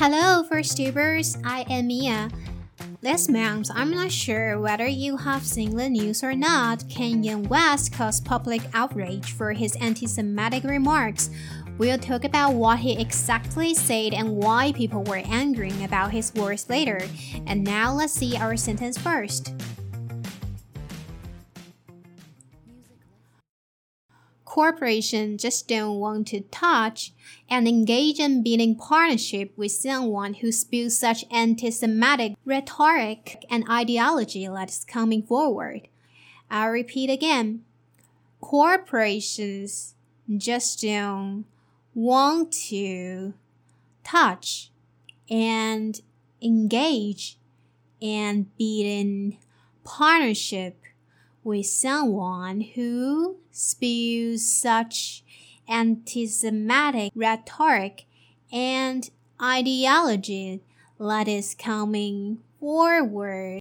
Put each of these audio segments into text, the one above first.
Hello, VoiceTubers. I am Mia. This month, I'm not sure whether you have seen the news or not. Kanye West caused public outrage for his anti Semitic remarks. We'll talk about what he exactly said and why people were angry about his words later. And now let's see our sentence first. Corporations just don't want to touch and engage in building partnership with someone who spews such anti-Semitic rhetoric and ideology that is coming forward. I'll repeat again. Corporations just don't want to touch and engage and be in partnership with someone who spews such anti-Semitic rhetoric and ideology that is coming forward.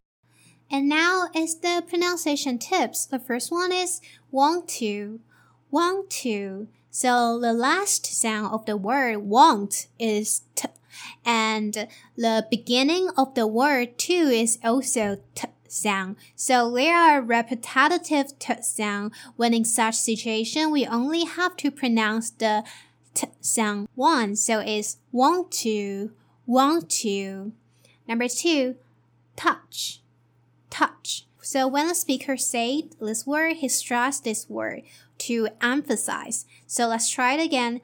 And now is the pronunciation tips. The first one is want to, want to. So the last sound of the word want is t, and the beginning of the word to is also t sound. So there are repetitive t sound. When in such situation, we only have to pronounce the t sound once. So it's want to, want to. Number two, touch, touch. So when the speaker says this word, he stresses this word to emphasize. So let's try it again.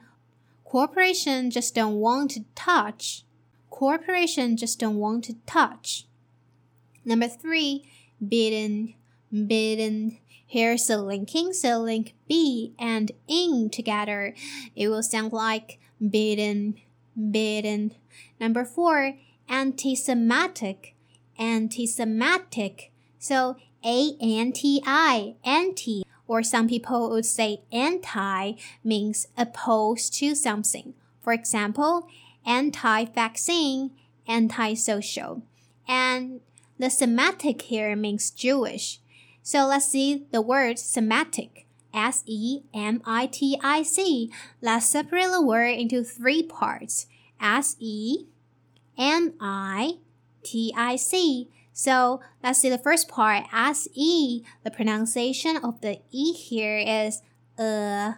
Corporation just don't want to touch. Corporation just don't want to touch. Number three, bidden, bidden. Here's the linking, so link B and ing together. It will sound like bidden, bidden. Number four, anti-Semitic, anti-Semitic. So A-N-T-I, anti, or some people would say anti means opposed to something. For example, anti-vaccine, anti-social. And the Semitic here means Jewish. So let's see the word Semitic. S E M I T I C. Let's separate the word into three parts. S E M I T I C. So let's see the first part. S E. The pronunciation of the E here is uh,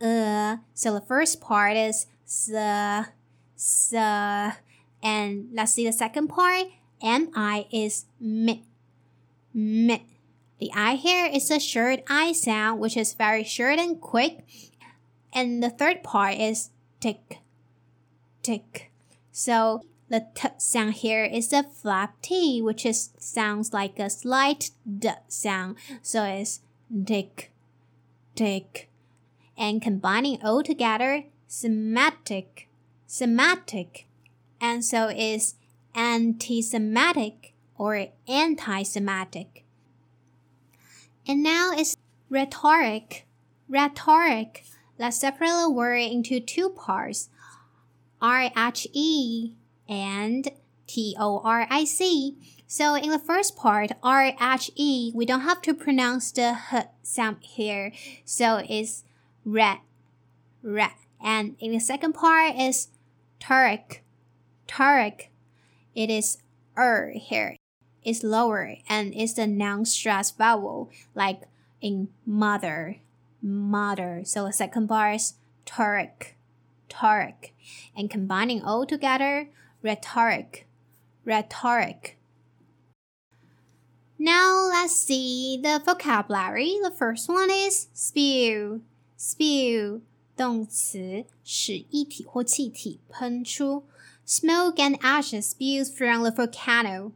uh. So the first part is s, s. And let's see the second part. MI is m, m. The I here is a short I sound, which is very short and quick. And the third part is tick, tick. So the t sound here is a flap T, which is sounds like a slight d sound. So it's tick, tick. And combining all together, Semitic, Semitic. And so is anti-Semitic or anti-Semitic. And now it's rhetoric. Rhetoric. Let's separate the word into two parts. R-H-E and T-O-R-I-C. So in the first part, R-H-E, we don't have to pronounce the H sound here. So it's red, red. And in the second part is Turk, Turk. It is er here. It's lower and it's a non-stressed vowel, like in mother, mother. So the second bar is Turk, Turk. And combining all together, rhetoric, rhetoric. Now let's see the vocabulary. The first one is spew, spew. 动词使液体或气体喷出。 Smoke and ashes spews from the volcano.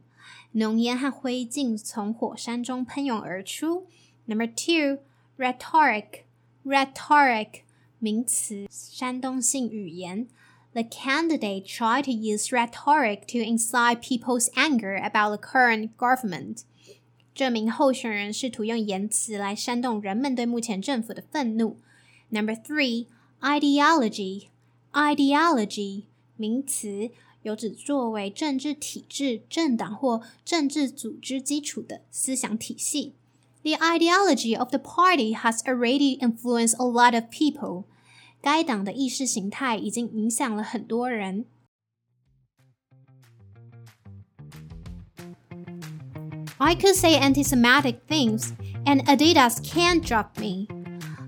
浓烟和灰烬从火山中喷涌而出。Number two, rhetoric, rhetoric 名词，煽动性语言。 the candidate tried to use rhetoric to incite people's anger about the current government. 这名候选人试图用言辞来煽动人们对目前政府的愤怒。Number three, ideology. Ideology 名词，有指作为政治体制、政党或政治组织基础的思想体系。The ideology of the party has already influenced a lot of people. 该党的意识形态已经影响了很多人。I could say anti-Semitic things, and Adidas can't drop me.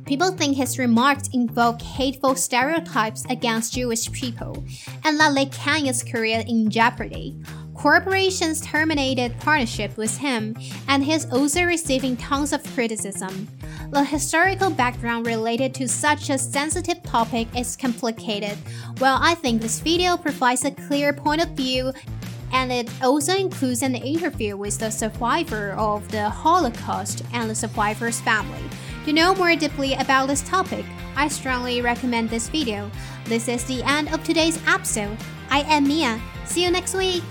People think his remarks invoke hateful stereotypes against Jewish people and that Kanye's career in jeopardy. Corporations terminated partnership with him, and he's also receiving tons of criticism. The historical background related to such a sensitive topic is complicated. Well, I think this video provides a clear point of view and it also includes an interview with the survivor of the Holocaust and the survivor's family. To know more deeply about this topic, I strongly recommend this video. This is the end of today's episode. I am Mia. See you next week.